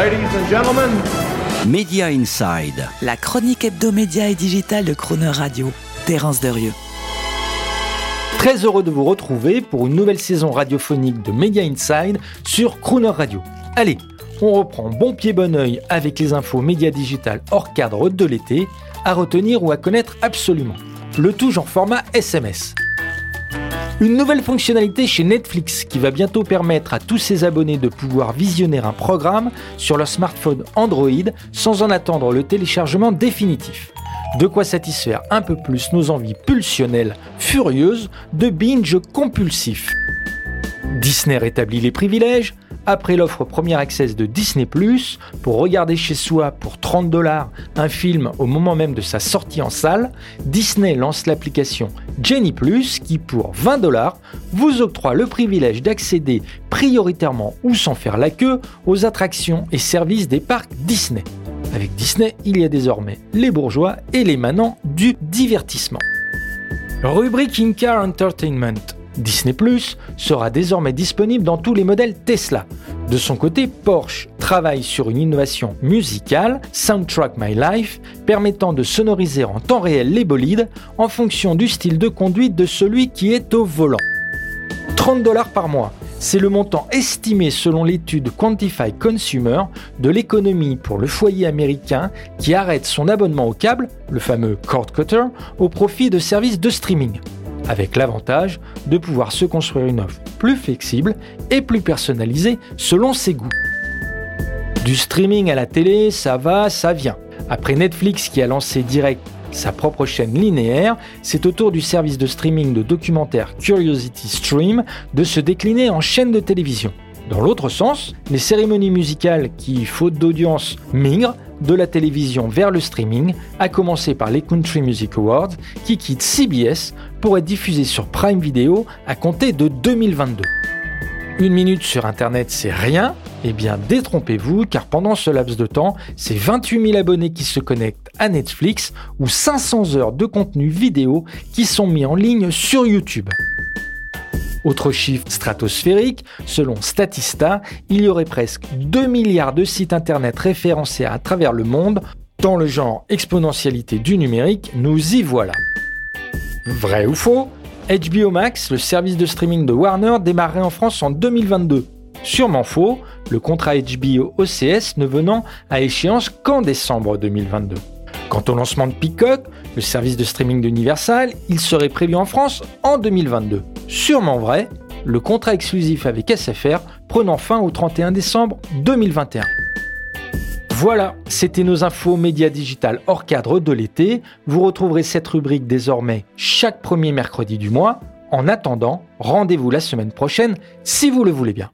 Ladies and gentlemen, Media Inside. La chronique hebdomédia et digitale de Crooner Radio. Terence Derieux. Très heureux de vous retrouver pour une nouvelle saison radiophonique de Media Inside sur Crooner Radio. Allez, on reprend bon pied bon oeil avec les infos médias digitales hors cadre de l'été, à retenir ou à connaître absolument. Le tout en format SMS. Une nouvelle fonctionnalité chez Netflix qui va bientôt permettre à tous ses abonnés de pouvoir visionner un programme sur leur smartphone Android sans en attendre le téléchargement définitif. De quoi satisfaire un peu plus nos envies pulsionnelles, furieuses, de binge compulsif. Disney rétablit les privilèges, après l'offre Premier Access de Disney ⁇ pour regarder chez soi pour 30 dollars un film au moment même de sa sortie en salle, Disney lance l'application Jenny ⁇ qui pour 20 dollars vous octroie le privilège d'accéder prioritairement ou sans faire la queue aux attractions et services des parcs Disney. Avec Disney, il y a désormais les bourgeois et les manants du divertissement. Rubrique In-Car Entertainment. Disney Plus sera désormais disponible dans tous les modèles Tesla. De son côté, Porsche travaille sur une innovation musicale, Soundtrack My Life, permettant de sonoriser en temps réel les bolides en fonction du style de conduite de celui qui est au volant. 30 dollars par mois, c'est le montant estimé selon l'étude Quantify Consumer de l'économie pour le foyer américain qui arrête son abonnement au câble, le fameux cord cutter, au profit de services de streaming avec l'avantage de pouvoir se construire une offre plus flexible et plus personnalisée selon ses goûts. Du streaming à la télé, ça va, ça vient. Après Netflix qui a lancé direct sa propre chaîne linéaire, c'est au tour du service de streaming de documentaires Curiosity Stream de se décliner en chaîne de télévision. Dans l'autre sens, les cérémonies musicales qui, faute d'audience, migrent de la télévision vers le streaming, à commencer par les Country Music Awards, qui quittent CBS pour être diffusés sur Prime Video à compter de 2022. Une minute sur Internet, c'est rien Eh bien, détrompez-vous, car pendant ce laps de temps, c'est 28 000 abonnés qui se connectent à Netflix ou 500 heures de contenu vidéo qui sont mis en ligne sur YouTube. Autre chiffre stratosphérique, selon Statista, il y aurait presque 2 milliards de sites internet référencés à travers le monde. Dans le genre exponentialité du numérique, nous y voilà. Vrai ou faux HBO Max, le service de streaming de Warner, démarrait en France en 2022. Sûrement faux, le contrat HBO OCS ne venant à échéance qu'en décembre 2022. Quant au lancement de Peacock, le service de streaming d'Universal, il serait prévu en France en 2022. Sûrement vrai, le contrat exclusif avec SFR prenant fin au 31 décembre 2021. Voilà, c'était nos infos médias digital hors cadre de l'été. Vous retrouverez cette rubrique désormais chaque premier mercredi du mois. En attendant, rendez-vous la semaine prochaine si vous le voulez bien.